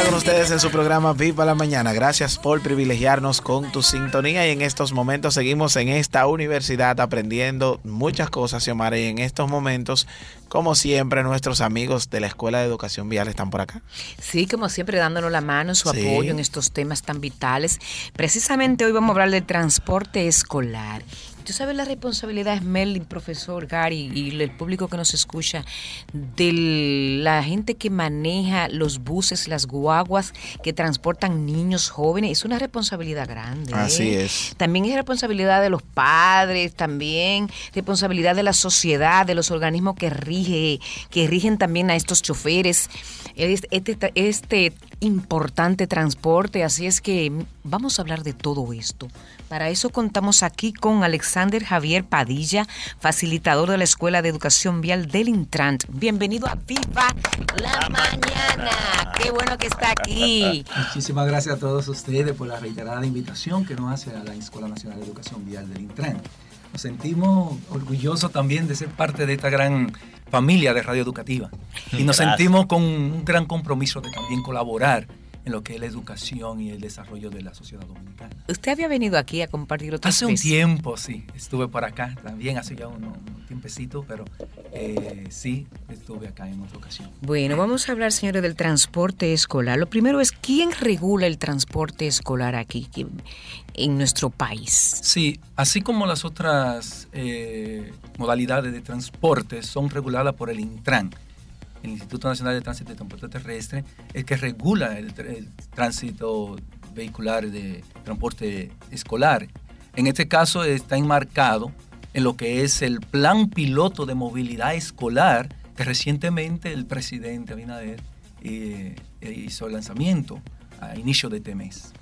vuelta con ustedes en su programa Viva la Mañana. Gracias por privilegiarnos con tu sintonía y en estos momentos seguimos en esta universidad aprendiendo muchas cosas, Xiomara, y en estos momentos, como siempre, nuestros amigos de la Escuela de Educación Vial están por acá. Sí, como siempre, dándonos la mano, su apoyo en estos temas tan vitales. Precisamente hoy vamos a hablar de transporte escolar Tú sabes la responsabilidad, Mel, profesor Gary y el público que nos escucha, de la gente que maneja los buses, las guaguas que transportan niños jóvenes. Es una responsabilidad grande. Así ¿eh? es. También es responsabilidad de los padres, también responsabilidad de la sociedad, de los organismos que rige, que rigen también a estos choferes. Este, este importante transporte. Así es que vamos a hablar de todo esto. Para eso contamos aquí con Alexander Javier Padilla, facilitador de la Escuela de Educación Vial del Intrant. Bienvenido a Viva la, Mañana. Qué bueno que está aquí. Muchísimas gracias a todos ustedes por la reiterada invitación que nos hace a la Escuela Nacional de Educación Vial del Intrant. Nos sentimos orgullosos también de ser parte de esta gran familia de radio educativa y nos sentimos con un gran compromiso de también colaborar en lo que es la educación y el desarrollo de la sociedad dominicana. ¿Usted había venido aquí a compartir otras Hace un tiempo, sí. Estuve por acá también, hace ya un, tiempecito, pero eh, sí, estuve acá en otra ocasión. Bueno, vamos a hablar, señores, del transporte escolar. Lo primero es, ¿quién regula el transporte escolar aquí en nuestro país? Sí, así como las otras eh, modalidades de transporte son reguladas por el Intran el Instituto Nacional de Tránsito y Transporte Terrestre, es que regula el, tránsito vehicular de transporte escolar. En este caso está enmarcado en lo que es el plan piloto de movilidad escolar que recientemente el presidente Abinader eh, hizo el lanzamiento a inicio de este mes.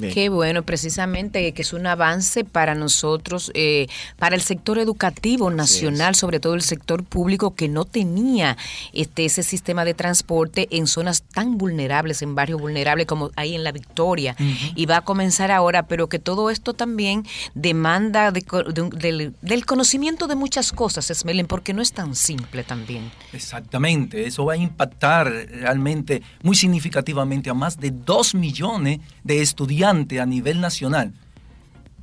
Qué bueno, precisamente que es un avance para nosotros, eh, para el sector educativo nacional, sobre todo el sector público que no tenía este ese sistema de transporte en zonas tan vulnerables, en barrios vulnerables como ahí en La Victoria. Y va a comenzar ahora, pero que todo esto también demanda del, conocimiento de muchas cosas, Esmelen, porque no es tan simple también. Exactamente, eso va a impactar realmente muy significativamente a más de dos millones de estudiantes a nivel nacional,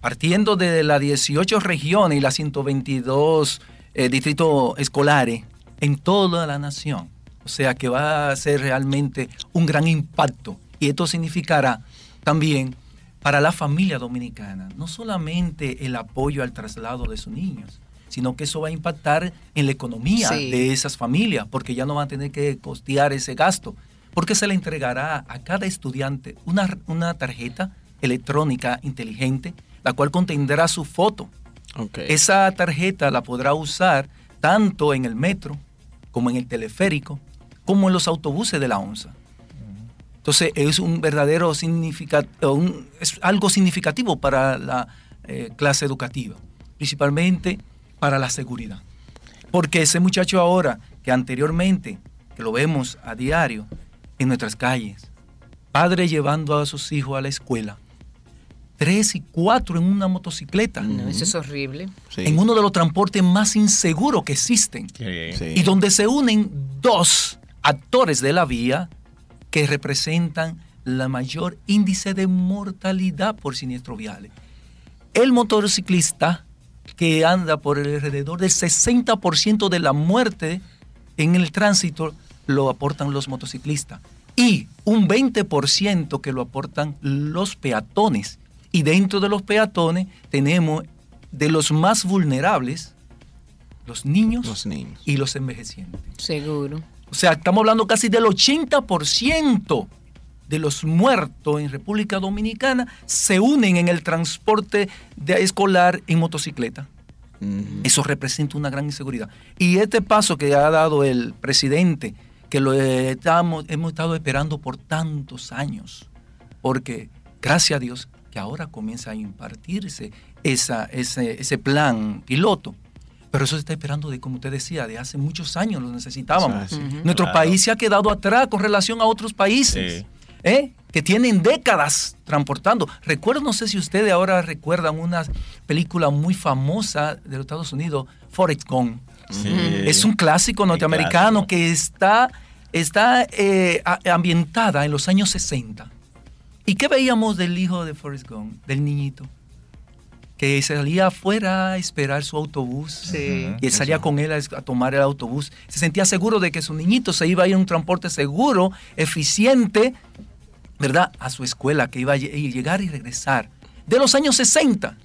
partiendo de las 18 regiones y las 122 eh, distritos escolares en toda la nación. O sea que va a ser realmente un gran impacto. Y esto significará también para la familia dominicana, no solamente el apoyo al traslado de sus niños, sino que eso va a impactar en la economía de esas familias, porque ya no van a tener que costear ese gasto porque se le entregará a cada estudiante una, una tarjeta electrónica inteligente, la cual contendrá su foto. Esa tarjeta la podrá usar tanto en el metro, como en el teleférico, como en los autobuses de la ONSA. Entonces es un verdadero significativo, es algo significativo para la eh, clase educativa, principalmente para la seguridad. Porque ese muchacho ahora, que anteriormente, que lo vemos a diario, en nuestras calles, padres llevando a sus hijos a la escuela, tres y cuatro en una motocicleta. No, eso es horrible. En uno de los transportes más inseguros que existen. Y donde se unen dos actores de la vía que representan la mayor índice de mortalidad por siniestros viales. El motociclista que anda por alrededor del 60% de la muerte en el tránsito lo aportan los motociclistas y un 20% que lo aportan los peatones. Y dentro de los peatones tenemos de los más vulnerables los niños, los niños. y los envejecientes. Seguro. O sea, estamos hablando casi del 80% de los muertos en República Dominicana se unen en el transporte de escolar en motocicleta. Eso representa una gran inseguridad. Y este paso que ha dado el presidente que lo estamos, hemos estado esperando por tantos años, porque gracias a Dios que ahora comienza a impartirse esa, ese, ese plan piloto. Pero eso se está esperando de, como usted decía, de hace muchos años lo necesitábamos. Nuestro país se ha quedado atrás con relación a otros países. ¿eh? que tienen décadas transportando. Recuerdo, no sé si ustedes ahora recuerdan una película muy famosa de los Estados Unidos, Forrest Gump. Es un clásico norteamericano que está está eh, ambientada en los años 60. ¿Y qué veíamos del hijo de Forrest Gump, del niñito? Que salía afuera a esperar su autobús. y él salía con él a, tomar el autobús. Se sentía seguro de que su niñito se iba a ir en un transporte seguro, eficiente, ¿verdad? A su escuela, que iba a llegar y regresar. De los años 60.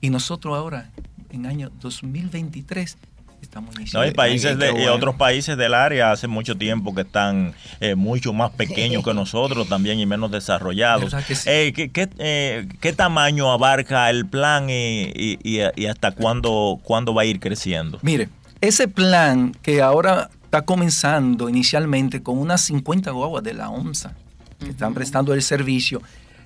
Y nosotros ahora, en año 2023, estamos iniciando. No, hay países de, y otros países del área hace mucho tiempo que están eh, mucho más pequeños que nosotros también y menos desarrollados. Eh, eh, ¿qué, tamaño abarca el plan y, hasta cuándo, cuándo va a ir creciendo? Mire, ese plan que ahora está comenzando inicialmente con unas 50 guaguas de la OMSA que están prestando el servicio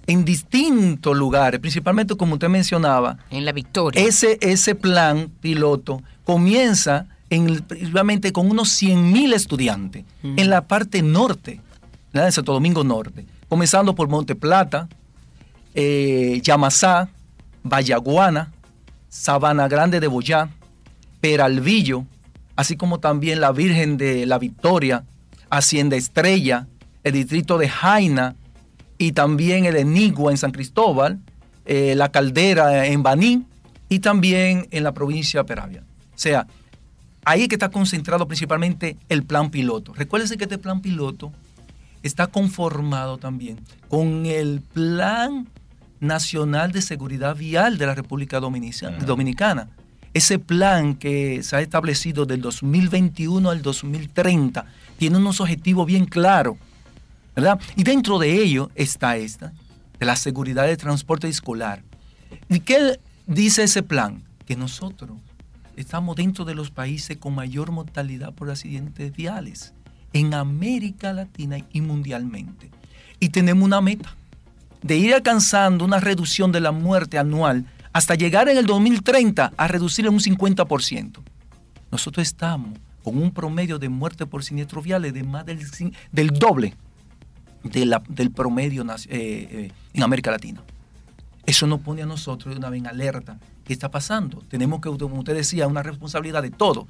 en distintos lugares, principalmente como usted mencionaba. En la Victoria. Ese, ese plan piloto comienza en, con unos 100.000 estudiantes en la parte norte, de Santo Domingo Norte, comenzando por Monte Plata, eh, Yamasá, Vallaguana, Sabana Grande de Boyá, Peralvillo, así como también la Virgen de la Victoria, Hacienda Estrella, el distrito de Jaina, y también el Enigua en San Cristóbal, eh, la Caldera en Baní y también en la provincia de Peravia. O sea, ahí que está concentrado principalmente el plan piloto. Recuérdense que este plan piloto está conformado también con el Plan Nacional de Seguridad Vial de la República Dominicana. Ese plan que se ha establecido del 2021 al 2030 tiene unos objetivos bien claros y dentro de ello está esta, de la seguridad del transporte escolar. ¿Y qué dice ese plan? Que nosotros estamos dentro de los países con mayor mortalidad por accidentes viales en América Latina y mundialmente. Y tenemos una meta de ir alcanzando una reducción de la muerte anual hasta llegar en el 2030 a reducir en un 50%. Nosotros estamos con un promedio de muerte por siniestro viales de más del, doble del promedio eh, eh, en América Latina. Eso nos pone a nosotros de una vez en alerta. ¿Qué está pasando? Tenemos que, como usted decía, una responsabilidad de todos.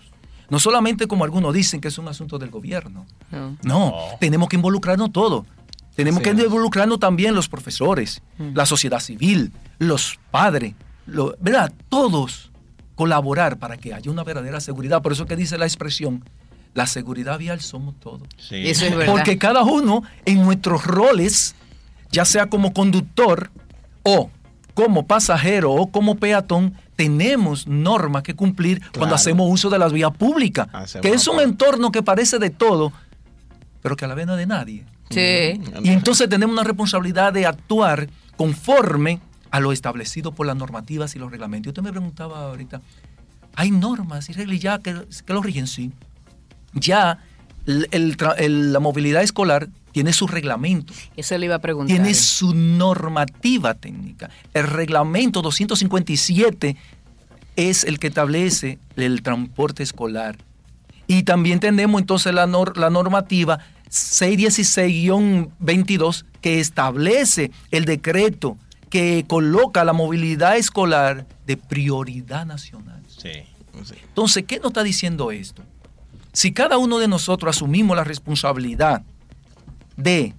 No solamente como algunos dicen que es un asunto del gobierno. No, tenemos que involucrarnos todos. Tenemos que involucrarnos también los profesores, mm. la sociedad civil, los padres, ¿verdad? Todos colaborar para que haya una verdadera seguridad. Por eso que dice la expresión, la seguridad vial somos todos. Eso es verdad. Porque cada uno en nuestros roles, ya sea como conductor o como pasajero o como peatón, tenemos normas que cumplir cuando hacemos uso de las vías públicas, que es un entorno que parece de todo, pero que a la vez no es de nadie. Sí. Y entonces tenemos una responsabilidad de actuar conforme a lo establecido por las normativas y los reglamentos. Usted me preguntaba ahorita, ¿hay normas y reglas ya que, que lo rigen? Sí ya la movilidad escolar tiene su reglamento. Eso le iba a preguntar. Tiene su normativa técnica. El reglamento 257 es el que establece el transporte escolar. Y también tenemos entonces la, la normativa 616-22 que establece el decreto que coloca la movilidad escolar de prioridad nacional. Sí. Entonces, ¿qué nos está diciendo esto? Si cada uno de nosotros asumimos la responsabilidad de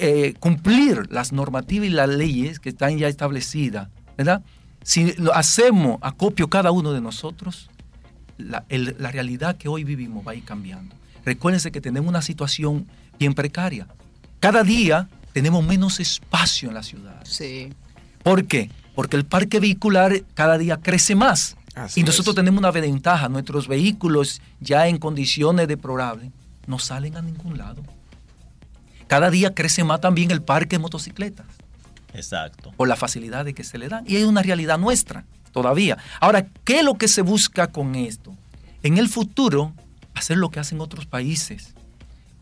eh, cumplir las normativas y las leyes que están ya establecidas, ¿verdad? Si lo hacemos acopio cada uno de nosotros, la, realidad que hoy vivimos va a ir cambiando. Recuérdense que tenemos una situación bien precaria. Cada día tenemos menos espacio en la ciudad. Sí. ¿Por qué? Porque el parque vehicular cada día crece más y nosotros tenemos una ventaja, nuestros vehículos ya en condiciones deplorables no salen a ningún lado. Cada día crece más también el parque de motocicletas. Exacto. Por la facilidad de que se le dan. Y es una realidad nuestra todavía. Ahora, ¿qué es lo que se busca con esto? En el futuro, hacer lo que hacen otros países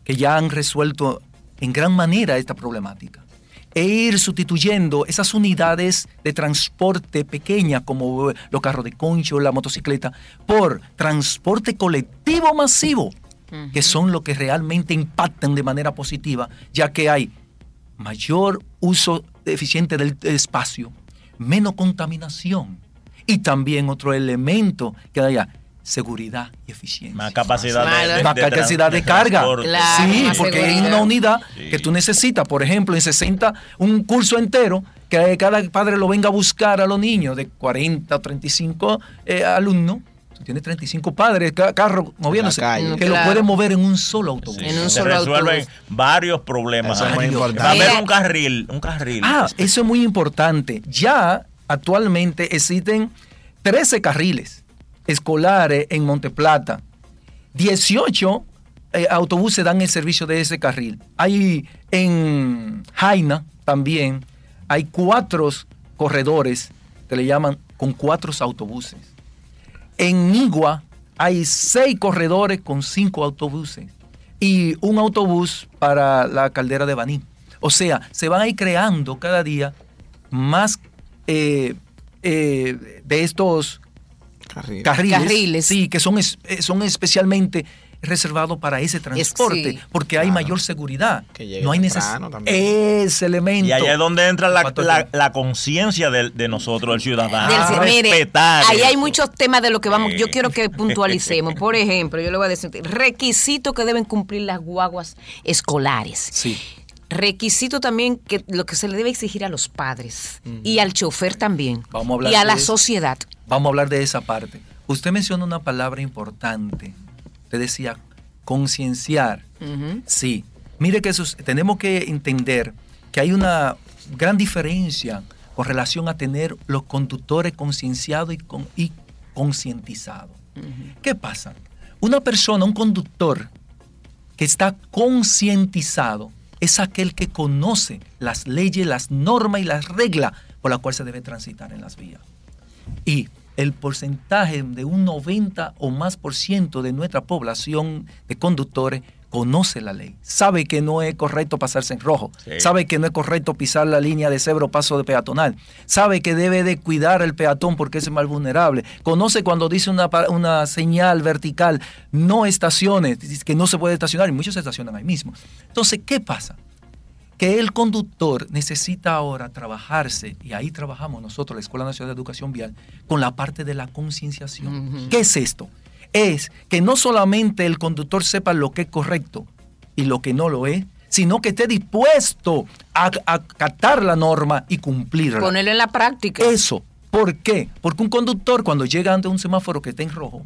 que ya han resuelto en gran manera esta problemática e ir sustituyendo esas unidades de transporte pequeña como los carros de concho, la motocicleta, por transporte colectivo masivo, que son los que realmente impactan de manera positiva, ya que hay mayor uso eficiente del espacio, menos contaminación y también otro elemento que haya seguridad y eficiencia. Más capacidad de, Más capacidad de, carga. sí, porque hay una unidad que tú necesitas, por ejemplo, en 60, un curso entero que cada padre lo venga a buscar a los niños de 40 o 35 eh, alumnos. Tú tienes 35 padres, carro moviéndose, que lo pueden mover en un solo autobús. en un solo resuelven varios problemas. Eso es muy Va a haber un carril, un carril. Ah, eso es muy importante. Ya actualmente existen 13 carriles escolares en Monteplata. 18 eh, autobuses dan el servicio de ese carril. Hay en Jaina también, hay cuatro corredores que le llaman con cuatro autobuses. En Nigua hay seis corredores con cinco autobuses y un autobús para la caldera de Baní. O sea, se van a ir creando cada día más eh, eh, de estos carriles, sí, que son, eh, son especialmente reservados para ese transporte, porque hay mayor seguridad. no hay necesidad. Ese elemento. Y ahí es donde entra la, conciencia de, nosotros, el ciudadano. ahí hay muchos temas de lo que vamos. Yo quiero que puntualicemos. Por ejemplo, yo le voy a decir requisitos que deben cumplir las guaguas escolares. Sí requisito también que lo que se le debe exigir a los padres y al chofer también y a la sociedad. Vamos a hablar de esa parte. Usted menciona una palabra importante. Usted decía concienciar. Sí. Mire que eso, tenemos que entender que hay una gran diferencia con relación a tener los conductores concienciados y, con, y concientizados. ¿Qué pasa? Una persona, un conductor que está concientizado, es aquel que conoce las leyes, las normas y las reglas por las cuales se debe transitar en las vías. Y el porcentaje de un 90 o más por ciento de nuestra población de conductores conoce la ley, sabe que no es correcto pasarse en rojo, sabe que no es correcto pisar la línea de cebro paso de peatonal, sabe que debe de cuidar el peatón porque es más vulnerable, conoce cuando dice una, una señal vertical, no estaciones, que no se puede estacionar y muchos se estacionan ahí mismo. Entonces, ¿qué pasa? Que el conductor necesita ahora trabajarse, y ahí trabajamos nosotros, la Escuela Nacional de Educación Vial, con la parte de la concienciación. ¿Qué es esto? Es que no solamente el conductor sepa lo que es correcto y lo que no lo es, sino que esté dispuesto a acatar la norma y cumplirla. Ponerlo en la práctica. Eso. ¿Por qué? Porque un conductor cuando llega ante un semáforo que está en rojo,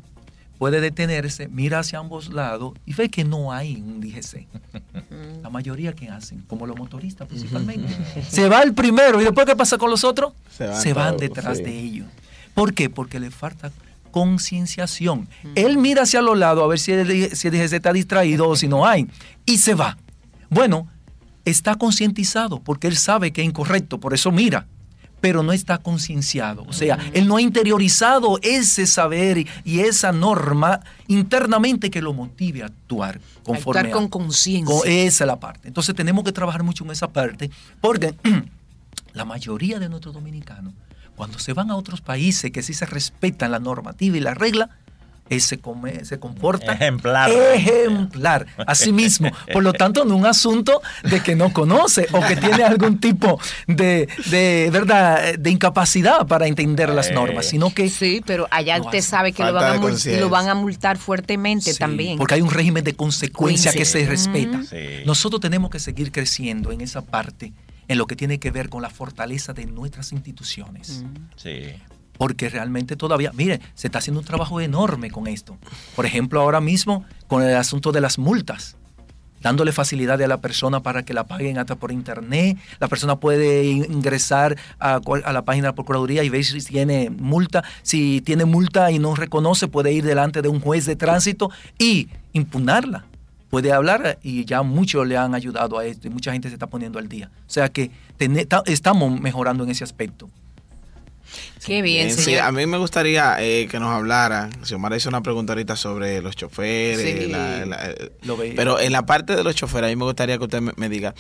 puede detenerse, mira hacia ambos lados y ve que no hay un DGC. La mayoría que hacen, como los motoristas principalmente, se va el primero y después ¿qué pasa con los otros? Se van, detrás de ellos. ¿Por qué? Porque le falta concienciación. Él mira hacia los lados a ver si el, si el DGC está distraído o si no hay y se va. Bueno, está concientizado porque él sabe que es incorrecto, por eso mira pero no está concienciado. O sea, él no ha interiorizado ese saber y esa norma internamente que lo motive a actuar conforme. Actuar con conciencia. Esa es la parte. Entonces tenemos que trabajar mucho en esa parte porque la mayoría de nuestros dominicanos, cuando se van a otros países que sí se respetan la normativa y la regla, se, come, se comporta ejemplar. Ejemplar, así mismo. Por lo tanto, no un asunto de que no conoce o que tiene algún tipo de, de verdad de incapacidad para entender las eh. normas, sino que sí, pero allá usted sabe que lo van, a lo van, a multar fuertemente también, porque hay un régimen de consecuencia que se respeta. Nosotros tenemos que seguir creciendo en esa parte en lo que tiene que ver con la fortaleza de nuestras instituciones. Sí porque realmente todavía, mire, se está haciendo un trabajo enorme con esto. Por ejemplo, ahora mismo con el asunto de las multas, dándole facilidad a la persona para que la paguen hasta por internet. La persona puede ingresar a, la página de la Procuraduría y ver si tiene multa. Si tiene multa y no reconoce, puede ir delante de un juez de tránsito y impugnarla. Puede hablar y ya muchos le han ayudado a esto y mucha gente se está poniendo al día. O sea que estamos mejorando en ese aspecto. Qué bien, Sí, a mí me gustaría eh, que nos hablara, si Omar hizo una pregunta ahorita sobre los choferes, eh, pero en la parte de los choferes, a mí me gustaría que usted me, diga,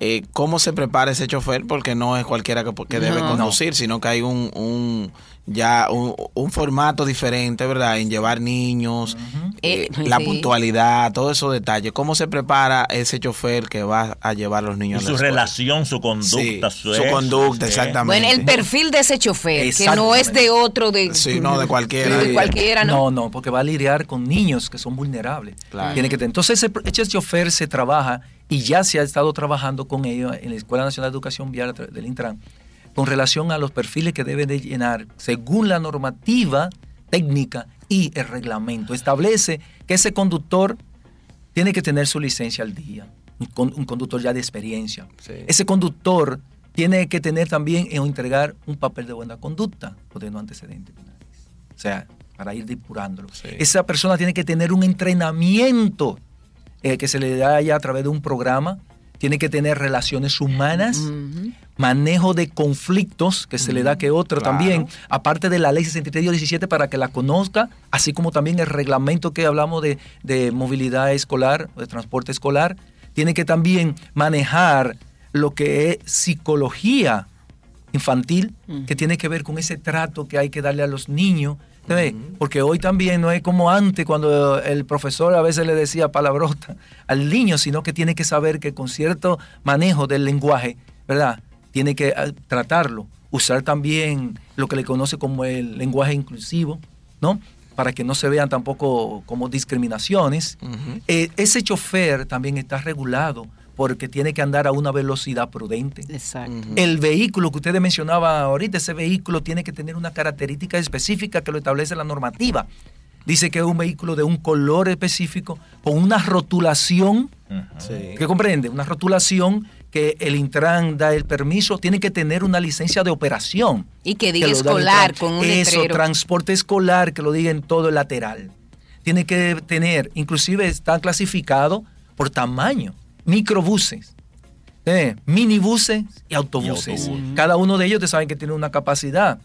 eh, ¿cómo se prepara ese chofer? Porque no es cualquiera que, que debe conducir, sino que hay un, un ya un, formato diferente, ¿verdad? En llevar niños, eh, eh, la puntualidad, todos esos detalles. ¿Cómo se prepara ese chofer que va a llevar a los niños? Y su relación, su conducta. su, conducta, exactamente. Bueno, el perfil de ese chofer, que no es de otro, de, sí, no, de cualquiera. De cualquiera ¿no? no, porque va a lidiar con niños que son vulnerables. Tiene que entonces ese, ese chofer se trabaja y ya se ha estado trabajando con ellos en la Escuela Nacional de Educación Vial del Intran con relación a los perfiles que debe de llenar según la normativa técnica y el reglamento. Establece que ese conductor tiene que tener su licencia al día, un, conductor ya de experiencia. Ese conductor tiene que tener también o entregar un papel de buena conducta o de no antecedentes O sea, para ir depurándolo. Esa persona tiene que tener un entrenamiento eh, que se le da ya a través de un programa tiene que tener relaciones humanas, manejo de conflictos, que se le da que otro también, aparte de la ley 6317 para que la conozca, así como también el reglamento que hablamos de, movilidad escolar, de transporte escolar, tiene que también manejar lo que es psicología infantil, que tiene que ver con ese trato que hay que darle a los niños, porque hoy también no es como antes cuando el profesor a veces le decía palabrota al niño, sino que tiene que saber que con cierto manejo del lenguaje, ¿verdad? Tiene que ah, tratarlo, usar también lo que le conoce como el lenguaje inclusivo, ¿no? Para que no se vean tampoco como discriminaciones. Eh, ese chofer también está regulado porque tiene que andar a una velocidad prudente. Exacto. El vehículo que ustedes mencionaban ahorita, ese vehículo tiene que tener una característica específica que lo establece la normativa. Dice que es un vehículo de un color específico, con una rotulación, ¿qué comprende? Una rotulación que el Intran da el permiso, tiene que tener una licencia de operación. Y que diga escolar con un Eso, transporte escolar, que lo diga en todo el lateral. Tiene que tener, inclusive está clasificado por tamaño microbuses, eh, minibuses y autobuses. Cada uno de ellos te saben que tiene una capacidad.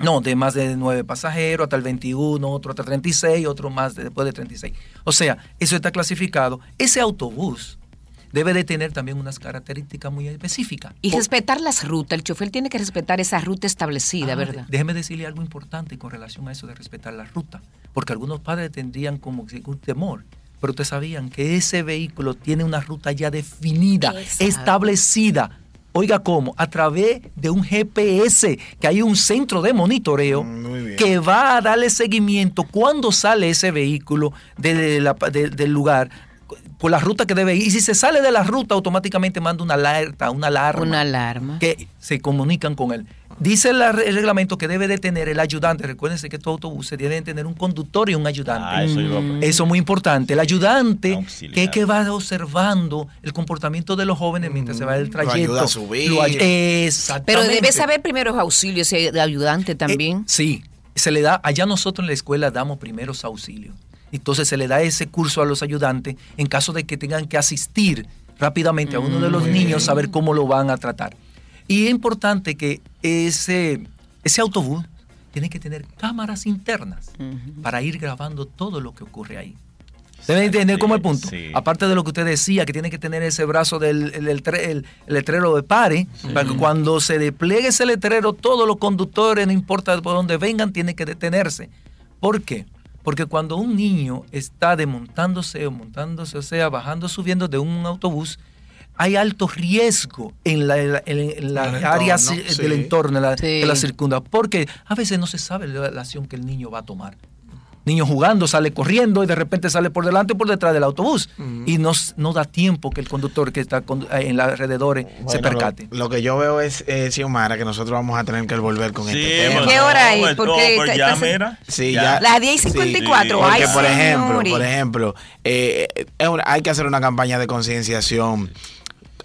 No, de más de nueve pasajeros, hasta el 21, otro hasta 36, otro más después de 36. O sea, eso está clasificado. Ese autobús debe de tener también unas características muy específicas. Y respetar las rutas. El chofer tiene que respetar esa ruta establecida, ah, ¿verdad? Déjeme decirle algo importante con relación a eso de respetar la ruta. Porque algunos padres tendrían como un temor pero ustedes sabían que ese vehículo tiene una ruta ya definida, establecida. Oiga, ¿cómo? A través de un GPS, que hay un centro de monitoreo mm, que va a darle seguimiento cuando sale ese vehículo del lugar por la ruta que debe ir. Y si se sale de la ruta, automáticamente manda una alerta, una alarma. Una alarma. Que se comunican con él. Dice el, reglamento que debe de tener el ayudante. Recuérdense que estos autobuses deben tener un conductor y un ayudante. Ah, eso, es muy importante. El ayudante que es que va observando el comportamiento de los jóvenes mientras se va el trayecto. Lo ayuda a subir. Pero debe saber primeros auxilios ese ayudante también. Eh, sí, se le da, allá nosotros en la escuela damos primeros auxilios. Entonces se le da ese curso a los ayudantes en caso de que tengan que asistir rápidamente a uno de los niños, saber cómo lo van a tratar. Y es importante que ese, ese autobús tiene que tener cámaras internas para ir grabando todo lo que ocurre ahí. Deben entender como el punto. Aparte de lo que usted decía, que tiene que tener ese brazo del el, letrero de pare, para que cuando se despliegue ese letrero, todos los conductores, no importa por dónde vengan, tienen que detenerse. ¿Por qué? Porque cuando un niño está desmontándose o montándose, o sea, bajando, subiendo de un autobús, hay alto riesgo en la, en, área del entorno, la, de la circunda, porque a veces no se sabe la, acción que el niño va a tomar. Niño jugando, sale corriendo y de repente sale por delante o por detrás del autobús. Y no, no da tiempo que el conductor que está en los alrededores se percate. Lo, que yo veo es, eh, Xiomara, que nosotros vamos a tener que volver con este tema. ¿Qué hora hay? Porque, pues ya, mira. Sí, ya. Las 10 y 54. porque, por ejemplo, por ejemplo eh, hay que hacer una campaña de concienciación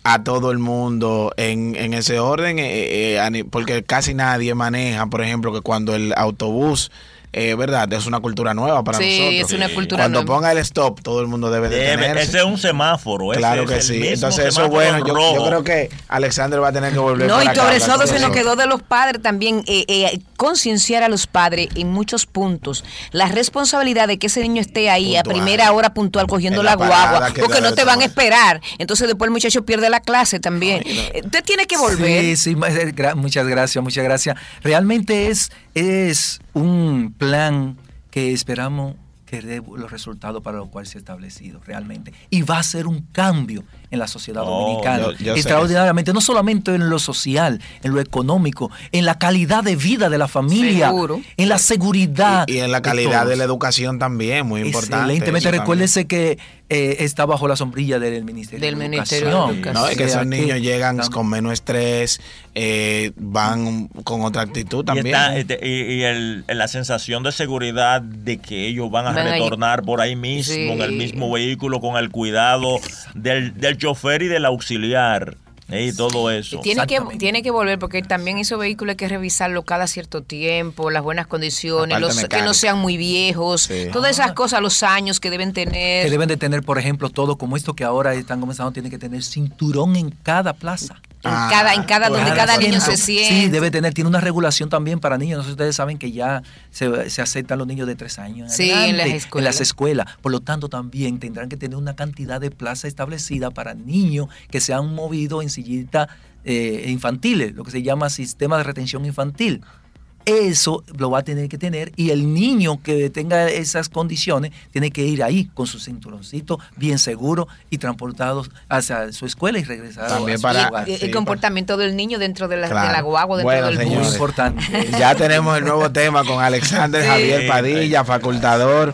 a todo el mundo en, en ese orden, eh, eh, porque casi nadie maneja, por ejemplo, que cuando el autobús eh, ¿verdad? Es una cultura nueva para nosotros. Sí, es una cultura Cuando nueva. ponga el stop, todo el mundo debe detenerse. Ese es un semáforo. ese Claro que sí. Entonces eso es bueno. Yo, creo que Alexander va a tener que volver No, y para sobre todo se nos nosotros. quedó de los padres también eh, eh, concienciar a los padres en muchos puntos la responsabilidad de que ese niño esté ahí a primera hora puntual cogiendo En la, la guagua, que porque no te van a esperar. Entonces después el muchacho pierde la clase también. Eh, Usted tiene que volver. Sí, sí, muchas gracias, muchas gracias. Realmente es, es un plan que esperamos que dé los resultados para los cuales se ha establecido, realmente. Y va a ser un cambio en la sociedad Oh, dominicana. yo- yo sé extraordinariamente, no solamente en lo social, en lo económico, en la calidad de vida de la familia, Seguro. en la seguridad. Y, y en la calidad de, la educación también, muy importante. Excelentemente. Recuérdese que eh, está bajo la sombrilla del Ministerio Del de Ministerio de Educación. No, es que O sea esos niños llegan con menos estrés, eh, van con otra actitud Y, también. está, este, y- y el- la sensación de seguridad de que ellos van a Van ahí. retornar por ahí mismo, Sí. en el mismo vehículo, con el cuidado del, del chofer y del auxiliar. Y todo eso. Tiene que, tiene que volver porque también esos vehículos hay que revisarlo cada cierto tiempo, las buenas condiciones, los, que no sean muy viejos, Sí. todas esas cosas, los años que deben tener. que deben de tener, por ejemplo, todo como esto que ahora están comenzando, tiene que tener cinturón en cada plaza. En Ah, cada, en cada donde cada niño se siente. Sí, debe tener, tiene una regulación también para niños. No sé si ustedes saben que ya se, se aceptan los niños de tres años. en Sí, en las En escuelas. las escuelas. Por lo tanto, también tendrán que tener una cantidad de plaza establecida para niños que se han movido en sillitas eh, infantiles, lo que se llama sistema de retención infantil. Eso lo va a tener que tener y el niño que tenga esas condiciones tiene que ir ahí con su cinturoncito bien seguro y transportado hacia su escuela y regresar También a su para-. Y el sí, comportamiento del niño dentro de la, de Claro. la guagua, dentro Bueno, del Muy señores. bus. importante. Ya tenemos el nuevo tema con Alexander Sí. Javier Padilla, facultador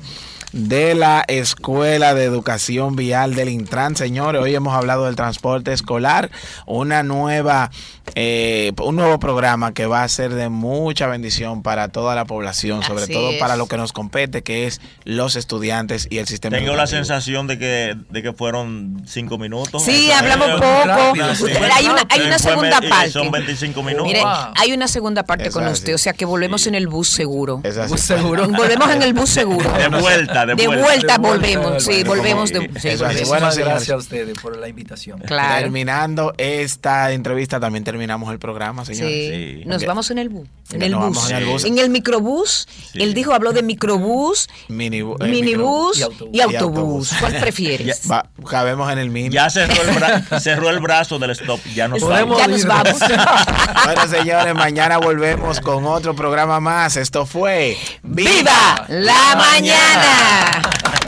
de la Escuela de Educación Vial del Intran. Señores, hoy hemos hablado del transporte escolar, una nueva, eh, un nuevo programa que va a ser de mucha bendición para toda la población, sobre Así todo es. para lo que nos compete, que es los estudiantes y el sistema Tengo la sensación de que, de que fueron cinco minutos. Sí, Eso hablamos es- poco. rápido, sí. Pero hay una, hay una segunda me- parte. Son 25 minutos. Mire, Wow. hay una segunda parte Es con así. usted, o sea que volvemos en el bus seguro. Es así. Pues seguro. Volvemos en el bus seguro. De vuelta, de De vuelta. volvemos, sí, volvemos de sí. Bueno, gracias a ustedes por la invitación. Claro. Terminando esta entrevista, también terminamos el programa, señores. Sí. Sí. Nos vamos en el bus. En Nos el vamos bus. en el bus. En el microbús. Sí. Él dijo, habló de microbús, Minibu- eh, minibús y autobús. autobús. Y autobús. ¿Cuál prefieres? Va- cabemos en el mini. Ya cerró el, bra- cerró el brazo del stop. Ya no Podemos ya nos vamos. Bueno, señores, mañana volvemos con otro programa más. Esto fue ¡Viva la mañana! yeah.